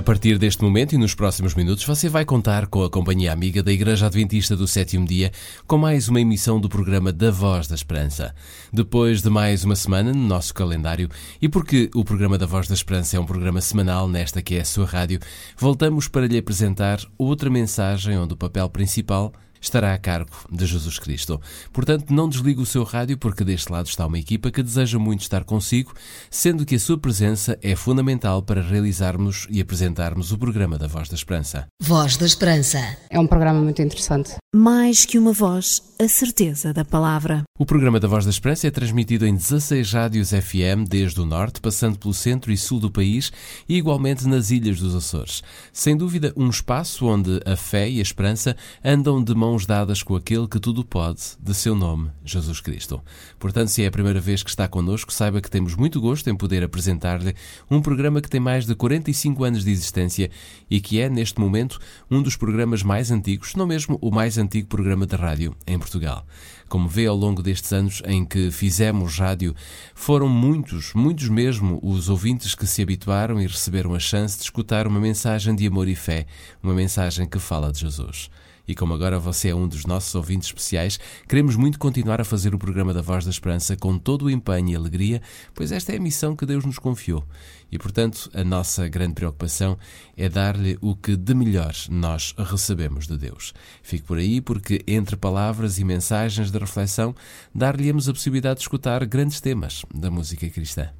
A partir deste momento e nos próximos minutos, você vai contar com a companhia amiga da Igreja Adventista do Sétimo Dia com mais uma emissão do programa Da Voz da Esperança. Depois de mais uma semana no nosso calendário, e porque o programa Da Voz da Esperança é um programa semanal nesta que é a sua rádio, voltamos para lhe apresentar outra mensagem onde o papel principal estará a cargo de Jesus Cristo. Portanto, não desligue o seu rádio, porque deste lado está uma equipa que deseja muito estar consigo, sendo que a sua presença é fundamental para realizarmos e apresentarmos o programa da Voz da Esperança. Voz da Esperança. É um programa muito interessante. Mais que uma voz, a certeza da palavra. O programa da Voz da Esperança é transmitido em 16 rádios FM desde o norte, passando pelo centro e sul do país e igualmente nas ilhas dos Açores. Sem dúvida, um espaço onde a fé e a esperança andam de mãos dadas com aquele que tudo pode, de seu nome, Jesus Cristo. Portanto, se é a primeira vez que está connosco, saiba que temos muito gosto em poder apresentar-lhe um programa que tem mais de 45 anos de existência e que é, neste momento, um dos programas mais antigos, não mesmo o mais antigo programa de rádio em Portugal. Como vê ao longo destes anos em que fizemos rádio, foram muitos, muitos mesmo, os ouvintes que se habituaram e receberam a chance de escutar uma mensagem de amor e fé, uma mensagem que fala de Jesus. E como agora você é um dos nossos ouvintes especiais, queremos muito continuar a fazer o programa da Voz da Esperança com todo o empenho e alegria, pois esta é a missão que Deus nos confiou. E, portanto, a nossa grande preocupação é dar-lhe o que de melhor nós recebemos de Deus. Fique por aí, porque entre palavras e mensagens de reflexão, dar-lhe-emos a possibilidade de escutar grandes temas da música cristã.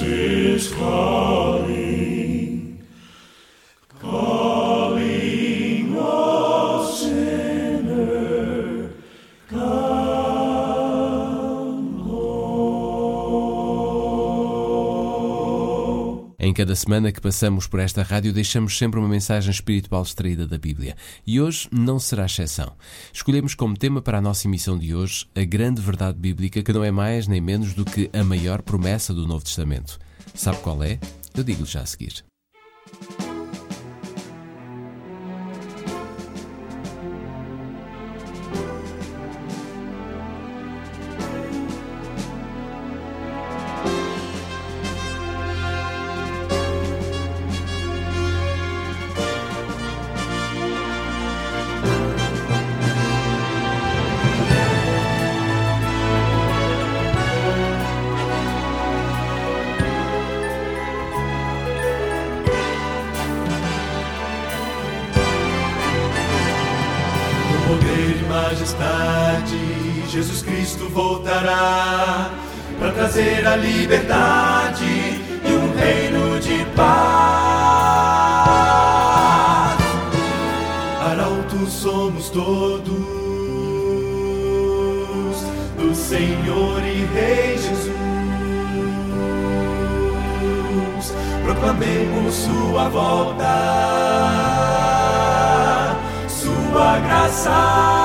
Jesus Em cada semana que passamos por esta rádio, deixamos sempre uma mensagem espiritual extraída da Bíblia. E hoje não será exceção. Escolhemos como tema para a nossa emissão de hoje a grande verdade bíblica, que não é mais nem menos do que a maior promessa do Novo Testamento. Sabe qual é? Eu digo-lhe já a seguir. Liberdade e um reino de paz. Arautos somos todos do Senhor e Rei Jesus. Proclamemos Sua volta sua graça,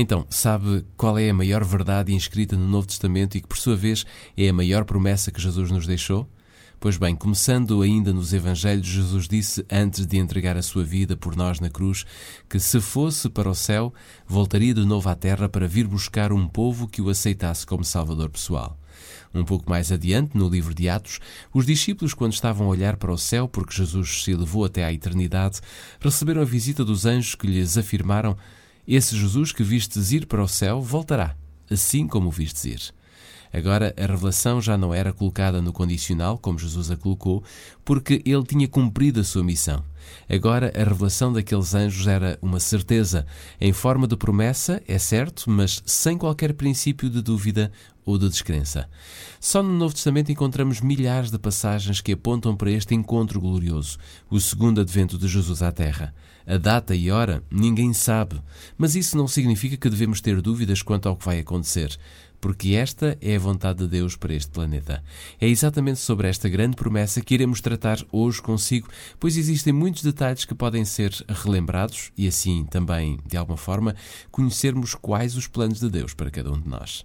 Então, sabe qual é a maior verdade inscrita no Novo Testamento e que, por sua vez, é a maior promessa que Jesus nos deixou? Pois bem, começando ainda nos Evangelhos, Jesus disse, antes de entregar a sua vida por nós na cruz, que se fosse para o céu, voltaria de novo à terra para vir buscar um povo que o aceitasse como Salvador pessoal. Um pouco mais adiante, no livro de Atos, os discípulos, quando estavam a olhar para o céu, porque Jesus se elevou até à eternidade, receberam a visita dos anjos que lhes afirmaram: Esse Jesus que vistes ir para o céu voltará, assim como o vistes ir. Agora, a revelação já não era colocada no condicional, como Jesus a colocou, porque ele tinha cumprido a sua missão. Agora, a revelação daqueles anjos era uma certeza, em forma de promessa, é certo, mas sem qualquer princípio de dúvida ou de descrença. Só no Novo Testamento encontramos milhares de passagens que apontam para este encontro glorioso, o segundo advento de Jesus à Terra. A data e hora ninguém sabe, mas isso não significa que devemos ter dúvidas quanto ao que vai acontecer porque esta é a vontade de Deus para este planeta. É exatamente sobre esta grande promessa que iremos tratar hoje consigo, pois existem muitos detalhes que podem ser relembrados e assim também, de alguma forma, conhecermos quais os planos de Deus para cada um de nós.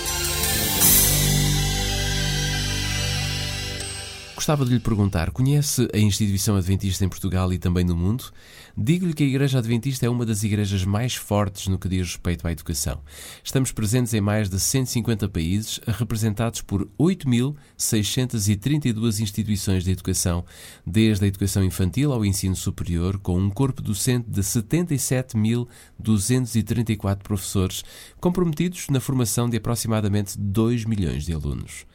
Gostava de lhe perguntar: conhece a instituição adventista em Portugal e também no mundo? Digo-lhe que a Igreja Adventista é uma das igrejas mais fortes no que diz respeito à educação. Estamos presentes em mais de 150 países, representados por 8.632 instituições de educação, desde a educação infantil ao ensino superior, com um corpo docente de 77.234 professores, comprometidos na formação de aproximadamente 2 milhões de alunos.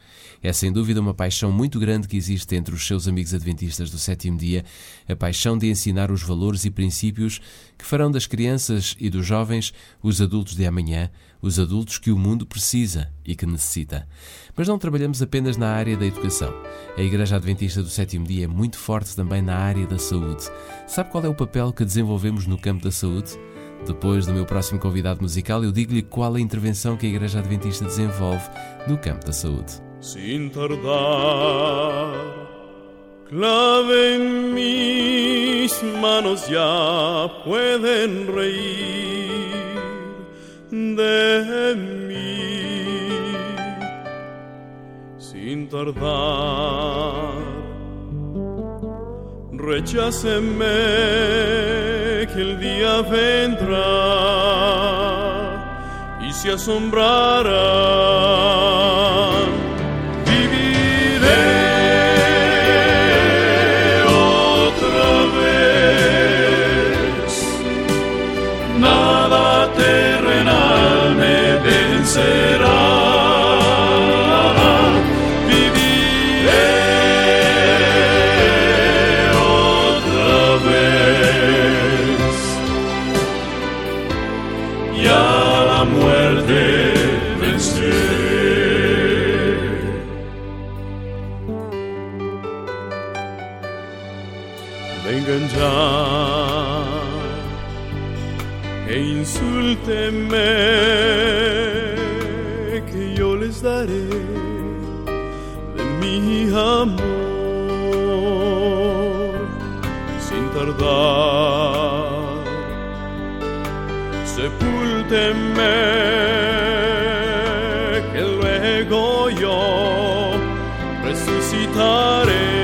É sem dúvida uma paixão muito grande que existe entre os seus amigos adventistas do sétimo dia, a paixão de ensinar os valores e princípios que farão das crianças e dos jovens os adultos de amanhã, os adultos que o mundo precisa e que necessita. Mas não trabalhamos apenas na área da educação. A Igreja Adventista do Sétimo Dia é muito forte também na área da saúde. Sabe qual é o papel que desenvolvemos no campo da saúde? Depois do meu próximo convidado musical, eu digo-lhe qual a intervenção que a Igreja Adventista desenvolve no campo da saúde. Sin tardar. Clave en mis manos ya pueden reír de mí. Sin tardar, rechácenme que el día vendrá y se asombrará sepúlteme, que luego yo resucitaré.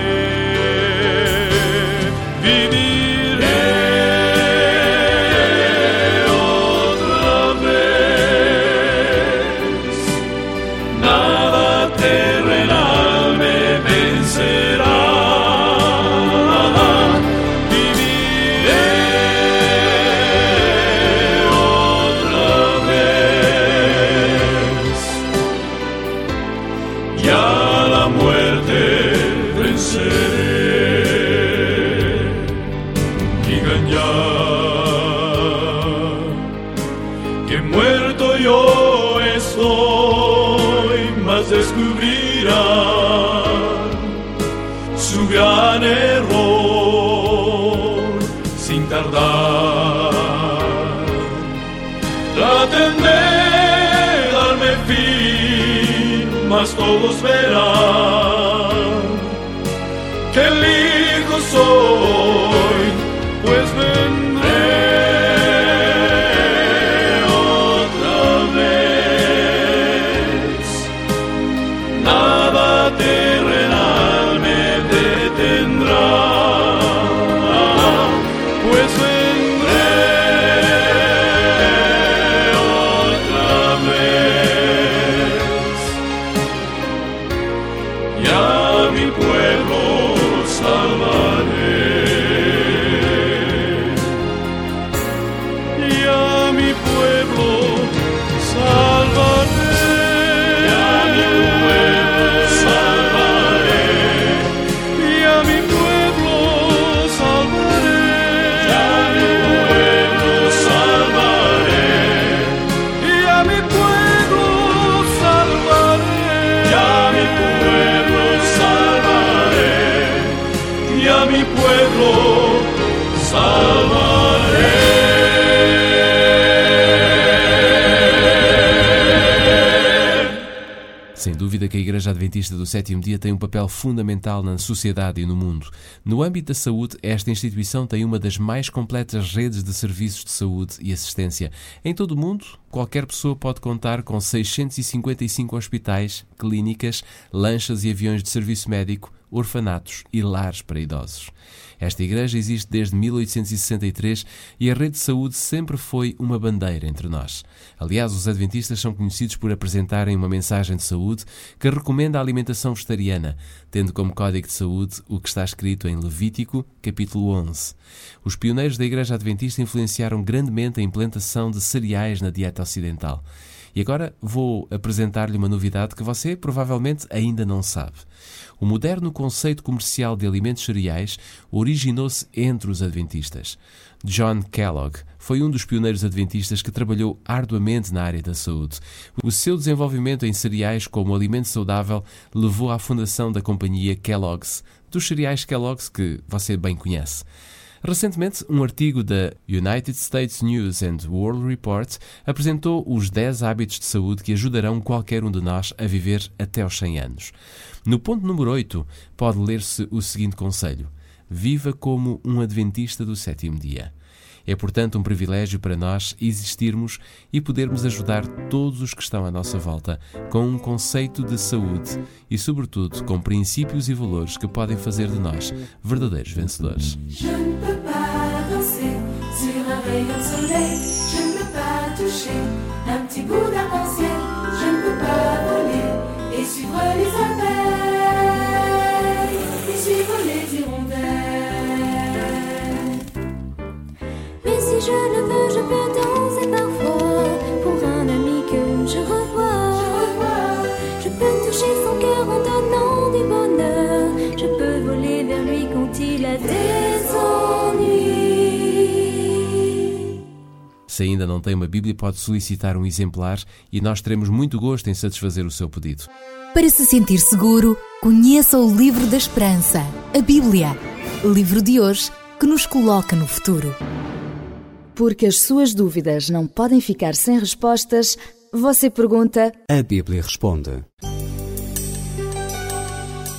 Verán que Adventista do Sétimo Dia tem um papel fundamental na sociedade e no mundo. No âmbito da saúde, esta instituição tem uma das mais completas redes de serviços de saúde e assistência. Em todo o mundo, qualquer pessoa pode contar com 655 hospitais, clínicas, lanchas e aviões de serviço médico, orfanatos e lares para idosos. Esta igreja existe desde 1863 e a rede de saúde sempre foi uma bandeira entre nós. Aliás, os adventistas são conhecidos por apresentarem uma mensagem de saúde que recomenda a alimentação vegetariana, tendo como código de saúde o que está escrito em Levítico, capítulo 11. Os pioneiros da igreja adventista influenciaram grandemente a implantação de cereais na dieta ocidental. E agora vou apresentar-lhe uma novidade que você provavelmente ainda não sabe. O moderno conceito comercial de alimentos cereais originou-se entre os adventistas. John Kellogg foi um dos pioneiros adventistas que trabalhou arduamente na área da saúde. O seu desenvolvimento em cereais como alimento saudável levou à fundação da companhia Kellogg's, dos cereais Kellogg's que você bem conhece. Recentemente, um artigo da United States News and World Report apresentou os 10 hábitos de saúde que ajudarão qualquer um de nós a viver até aos 100 anos. No ponto número 8, pode ler-se o seguinte conselho: Viva como um adventista do sétimo dia. É, portanto, um privilégio para nós existirmos e podermos ajudar todos os que estão à nossa volta com um conceito de saúde e, sobretudo, com princípios e valores que podem fazer de nós verdadeiros vencedores. Je ne peux pas toucher un petit bout d'arc-en-ciel, je ne peux pas voler et suivre les je le veux, je peux danser parfois pour un ami que je revois. Je peux toucher son cœur en donnant du bonheur. Je peux voler vers lui quand il a des ennuis. Se ainda não tem uma Bíblia, pode solicitar um exemplar e nós teremos muito gosto em satisfazer o seu pedido. Para se sentir seguro, conheça o Livro da Esperança, a Bíblia. Livro de hoje que nos coloca no futuro. Porque as suas dúvidas não podem ficar sem respostas, você pergunta. A Bíblia responde.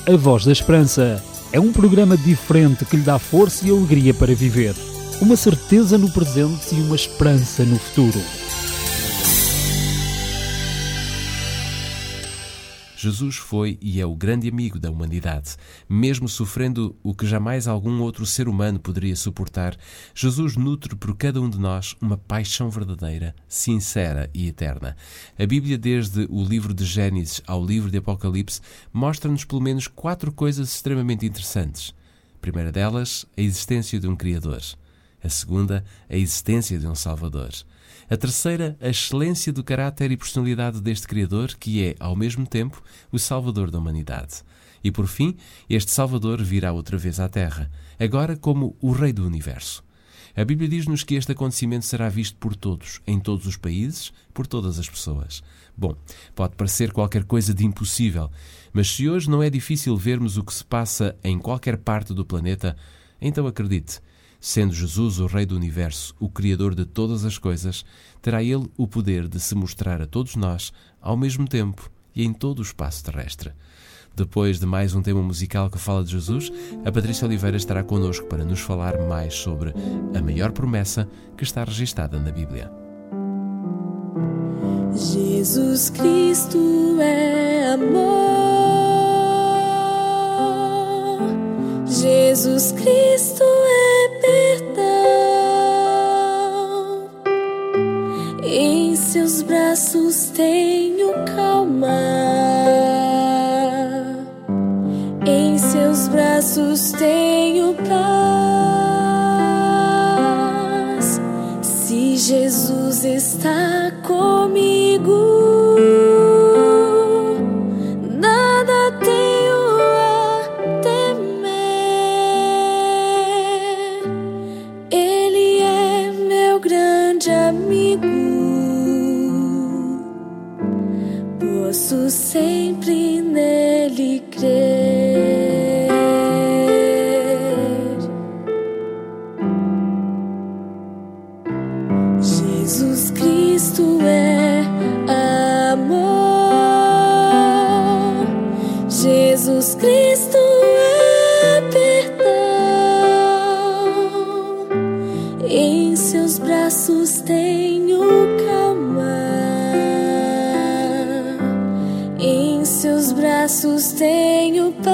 A Voz da Esperança é um programa diferente que lhe dá força e alegria para viver. Uma certeza no presente e uma esperança no futuro. Jesus foi e é o grande amigo da humanidade. Mesmo sofrendo o que jamais algum outro ser humano poderia suportar, Jesus nutre por cada um de nós uma paixão verdadeira, sincera e eterna. A Bíblia, desde o livro de Gênesis ao livro de Apocalipse, mostra-nos pelo menos quatro coisas extremamente interessantes. A primeira delas, a existência de um Criador. A segunda, a existência de um Salvador. A terceira, a excelência do caráter e personalidade deste Criador, que é, ao mesmo tempo, o Salvador da humanidade. E por fim, este Salvador virá outra vez à Terra, agora como o Rei do Universo. A Bíblia diz-nos que este acontecimento será visto por todos, em todos os países, por todas as pessoas. Bom, pode parecer qualquer coisa de impossível, mas se hoje não é difícil vermos o que se passa em qualquer parte do planeta, então acredite, Sendo Jesus o Rei do Universo, o Criador de todas as coisas, terá Ele o poder de se mostrar a todos nós ao mesmo tempo e em todo o espaço terrestre. Depois de mais um tema musical que fala de Jesus, a Patrícia Oliveira estará connosco para nos falar mais sobre a maior promessa que está registada na Bíblia. Jesus Cristo é amor. Jesus Cristo é perdão. Em seus braços tenho calma. Em seus braços tenho paz. Se Jesus está braços tenho paz.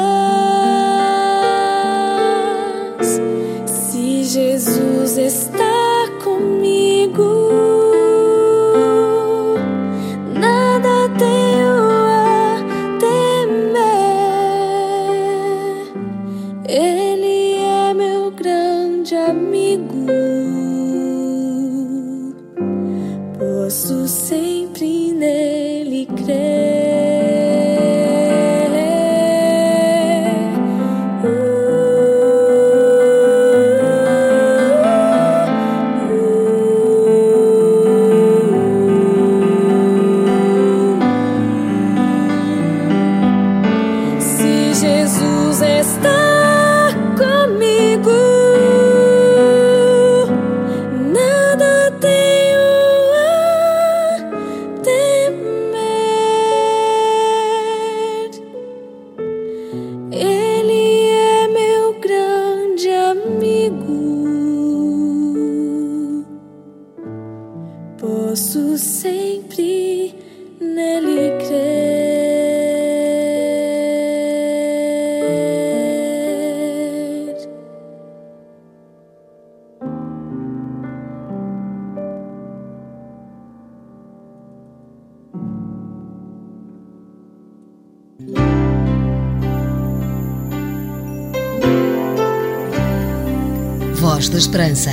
Esperança.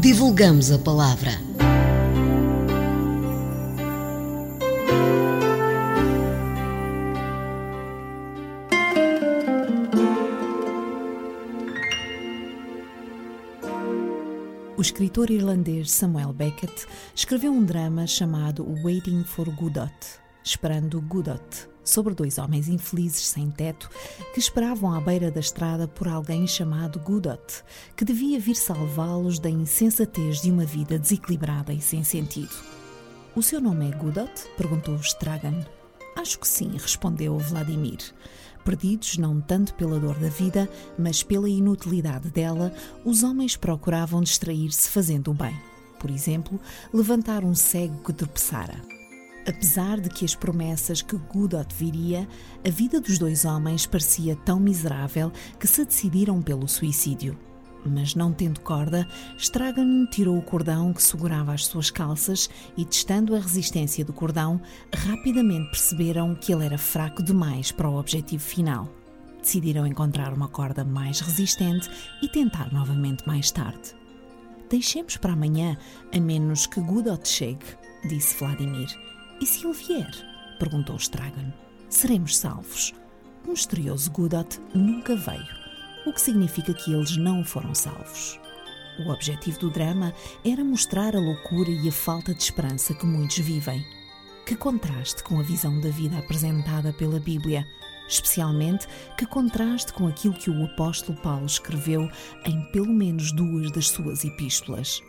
Divulgamos a palavra. O escritor irlandês Samuel Beckett escreveu um drama chamado Waiting for Godot, Esperando Godot, sobre dois homens infelizes sem teto que esperavam à beira da estrada por alguém chamado Godot, que devia vir salvá-los da insensatez de uma vida desequilibrada e sem sentido. O seu nome é Godot? perguntou Stragan. Acho que sim, respondeu Vladimir. Perdidos não tanto pela dor da vida, mas pela inutilidade dela, os homens procuravam distrair-se fazendo o bem. Por exemplo, levantar um cego que tropeçara. Apesar de que as promessas que Godot viria, a vida dos dois homens parecia tão miserável que se decidiram pelo suicídio. Mas não tendo corda, Stragan tirou o cordão que segurava as suas calças e, testando a resistência do cordão, rapidamente perceberam que ele era fraco demais para o objetivo final. Decidiram encontrar uma corda mais resistente e tentar novamente mais tarde. Deixemos para amanhã, a menos que Godot chegue, disse Vladimir. E se ele vier? perguntou Stragan. Seremos salvos. O misterioso Godot nunca veio o que significa que eles não foram salvos. O objetivo do drama era mostrar a loucura e a falta de esperança que muitos vivem. Que contraste com a visão da vida apresentada pela Bíblia, especialmente que contraste com aquilo que o apóstolo Paulo escreveu em pelo menos duas das suas epístolas.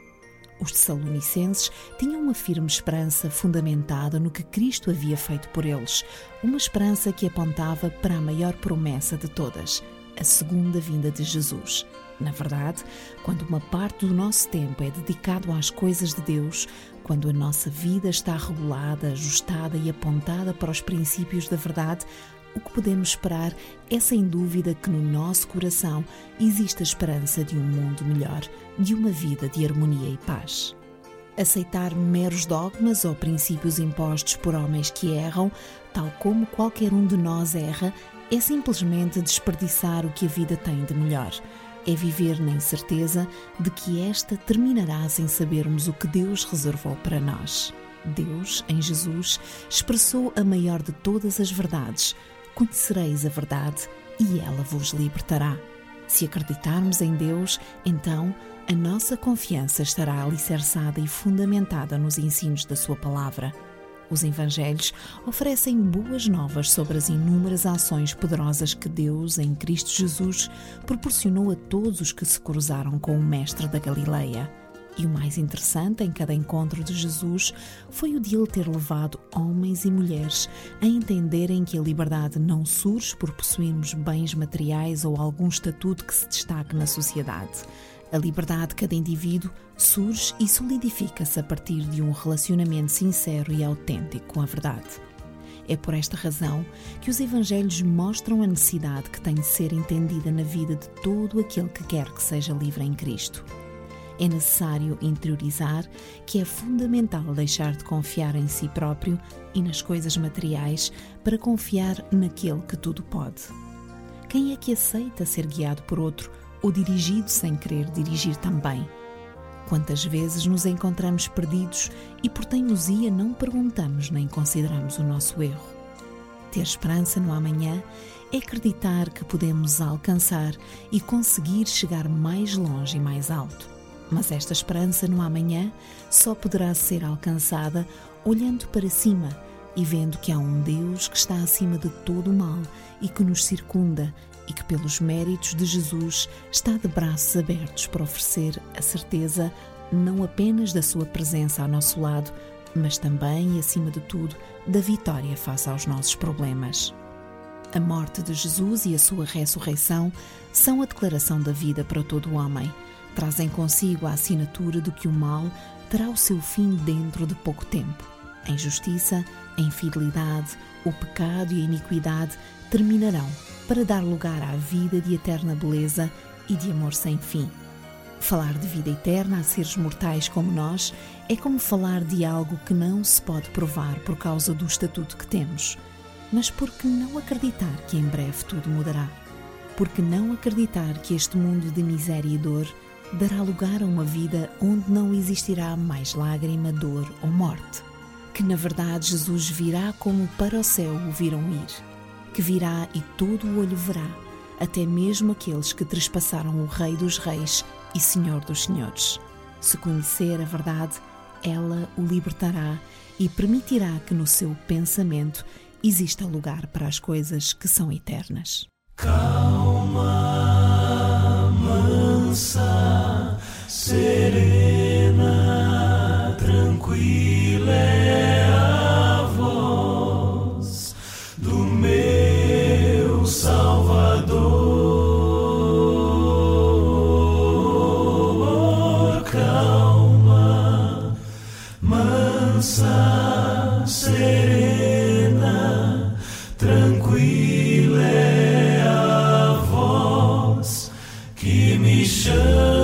Os Tessalonicenses tinham uma firme esperança fundamentada no que Cristo havia feito por eles, uma esperança que apontava para a maior promessa de todas, a segunda vinda de Jesus. Na verdade, quando uma parte do nosso tempo é dedicado às coisas de Deus, quando a nossa vida está regulada, ajustada e apontada para os princípios da verdade, o que podemos esperar é sem dúvida que no nosso coração existe a esperança de um mundo melhor, de uma vida de harmonia e paz. Aceitar meros dogmas ou princípios impostos por homens que erram, tal como qualquer um de nós erra, é simplesmente desperdiçar o que a vida tem de melhor. É viver na incerteza de que esta terminará sem sabermos o que Deus reservou para nós. Deus, em Jesus, expressou a maior de todas as verdades. Conhecereis a verdade e ela vos libertará. Se acreditarmos em Deus, então a nossa confiança estará alicerçada e fundamentada nos ensinos da Sua palavra. Os Evangelhos oferecem boas novas sobre as inúmeras ações poderosas que Deus, em Cristo Jesus, proporcionou a todos os que se cruzaram com o Mestre da Galileia. E o mais interessante em cada encontro de Jesus foi o de ele ter levado homens e mulheres a entenderem que a liberdade não surge por possuirmos bens materiais ou algum estatuto que se destaque na sociedade. A liberdade de cada indivíduo surge e solidifica-se a partir de um relacionamento sincero e autêntico com a verdade. É por esta razão que os Evangelhos mostram a necessidade que tem de ser entendida na vida de todo aquele que quer que seja livre em Cristo. É necessário interiorizar que é fundamental deixar de confiar em si próprio e nas coisas materiais para confiar naquele que tudo pode. Quem é que aceita ser guiado por outro ou dirigido sem querer dirigir também? Quantas vezes nos encontramos perdidos e por teimosia não perguntamos nem consideramos o nosso erro? Ter esperança no amanhã é acreditar que podemos alcançar e conseguir chegar mais longe e mais alto. Mas esta esperança no amanhã só poderá ser alcançada olhando para cima e vendo que há um Deus que está acima de todo o mal e que nos circunda e que, pelos méritos de Jesus, está de braços abertos para oferecer a certeza não apenas da sua presença ao nosso lado, mas também e acima de tudo da vitória face aos nossos problemas. A morte de Jesus e a sua ressurreição são a declaração da vida para todo o homem trazem consigo a assinatura de que o mal terá o seu fim dentro de pouco tempo. A injustiça, a infidelidade, o pecado e a iniquidade terminarão para dar lugar à vida de eterna beleza e de amor sem fim. Falar de vida eterna a seres mortais como nós é como falar de algo que não se pode provar por causa do estatuto que temos. Mas por que não acreditar que em breve tudo mudará? Por que não acreditar que este mundo de miséria e dor dará lugar a uma vida onde não existirá mais lágrima, dor ou morte. Que na verdade Jesus virá como para o céu o viram ir, que virá e todo o olho verá, até mesmo aqueles que trespassaram o Rei dos Reis e Senhor dos Senhores. Se conhecer a verdade, ela o libertará e permitirá que no seu pensamento exista lugar para as coisas que são eternas. Calma, mansa, serena, tranquila é a voz do meu Salvador. Calma, mansa, serena, tranquila é a voz que me chama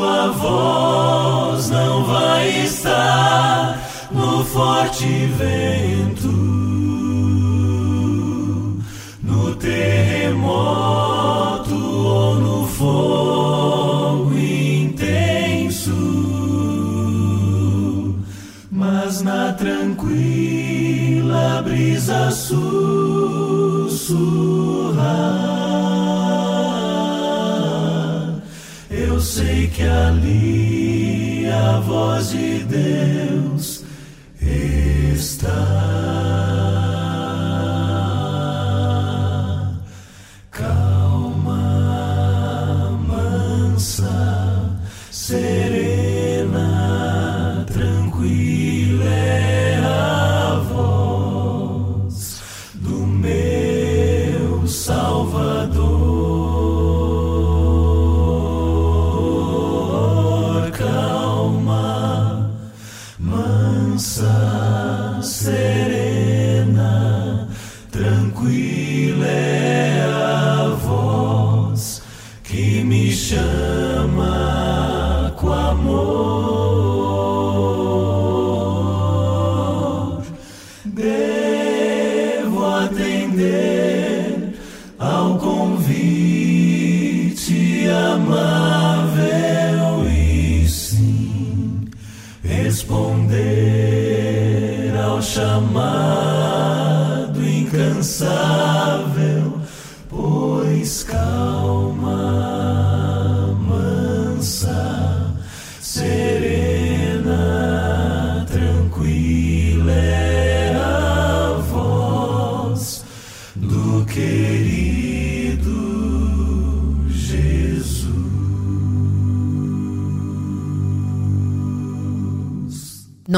sua voz não vai estar no forte vento, no terremoto ou no fogo intenso, mas na tranquila brisa sussurrar. Que ali a voz de Deus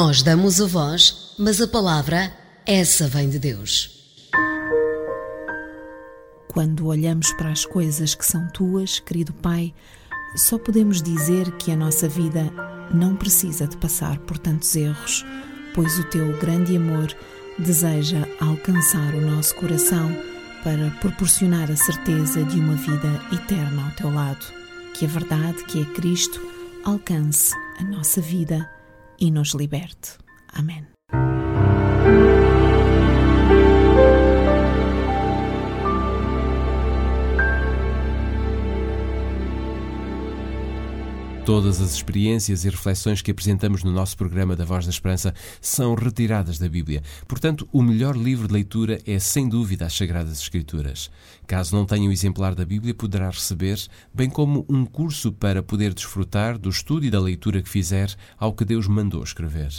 Nós damos a voz, mas a palavra, essa vem de Deus. Quando olhamos para as coisas que são tuas, querido Pai, só podemos dizer que a nossa vida não precisa de passar por tantos erros, pois o teu grande amor deseja alcançar o nosso coração para proporcionar a certeza de uma vida eterna ao teu lado. Que a verdade, que é Cristo, alcance a nossa vida e nos liberte. Amém. Todas as experiências e reflexões que apresentamos no nosso programa da Voz da Esperança são retiradas da Bíblia. Portanto, o melhor livro de leitura é, sem dúvida, as Sagradas Escrituras. Caso não tenha o um exemplar da Bíblia, poderá receber, bem como um curso para poder desfrutar do estudo e da leitura que fizer ao que Deus mandou escrever.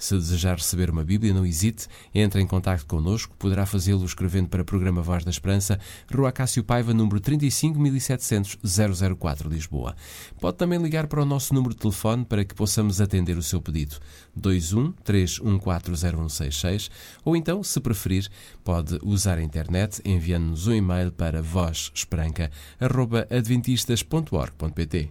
Se desejar receber uma Bíblia, não hesite, entre em contato connosco, poderá fazê-lo escrevendo para o programa Voz da Esperança, Rua Cássio Paiva, número 35700 004, Lisboa. Pode também ligar para o nosso número de telefone para que possamos atender o seu pedido, 21 3140166, ou então, se preferir, pode usar a internet enviando-nos um e-mail para vozesperanca.adventistas.org.pt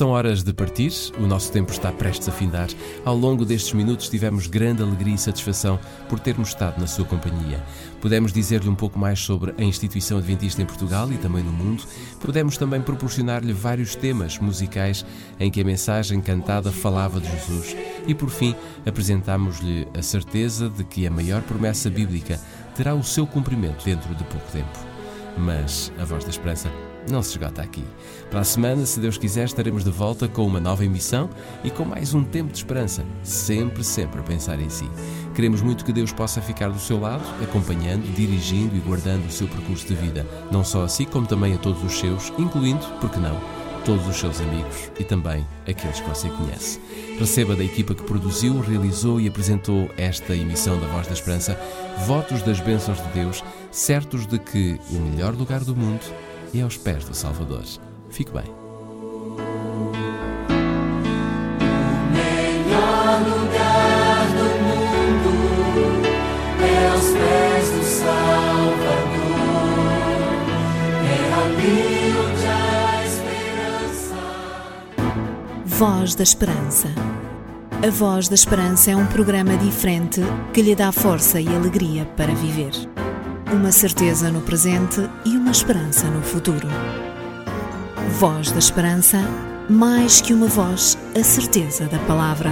São horas de partir, o nosso tempo está prestes a findar. Ao longo destes minutos tivemos grande alegria e satisfação por termos estado na sua companhia. Pudemos dizer-lhe um pouco mais sobre a instituição adventista em Portugal e também no mundo. Pudemos também proporcionar-lhe vários temas musicais em que a mensagem cantada falava de Jesus. E por fim, apresentámos-lhe a certeza de que a maior promessa bíblica terá o seu cumprimento dentro de pouco tempo. Mas a voz da esperança não se esgota aqui. Para a semana, se Deus quiser, estaremos de volta com uma nova emissão e com mais um tempo de esperança, sempre, sempre a pensar em si. Queremos muito que Deus possa ficar do seu lado, acompanhando, dirigindo e guardando o seu percurso de vida, não só a si, como também a todos os seus, incluindo, por que não, todos os seus amigos e também aqueles que você conhece. Receba da equipa que produziu, realizou e apresentou esta emissão da Voz da Esperança votos das bênçãos de Deus, certos de que o melhor lugar do mundo e aos pés do Salvador. Fique bem. melhor lugar do mundo é aos pés do Salvador. É. Voz da Esperança. A Voz da Esperança é um programa diferente que lhe dá força e alegria para viver. Uma certeza no presente e uma esperança no futuro. Voz da Esperança, mais que uma voz, a certeza da palavra.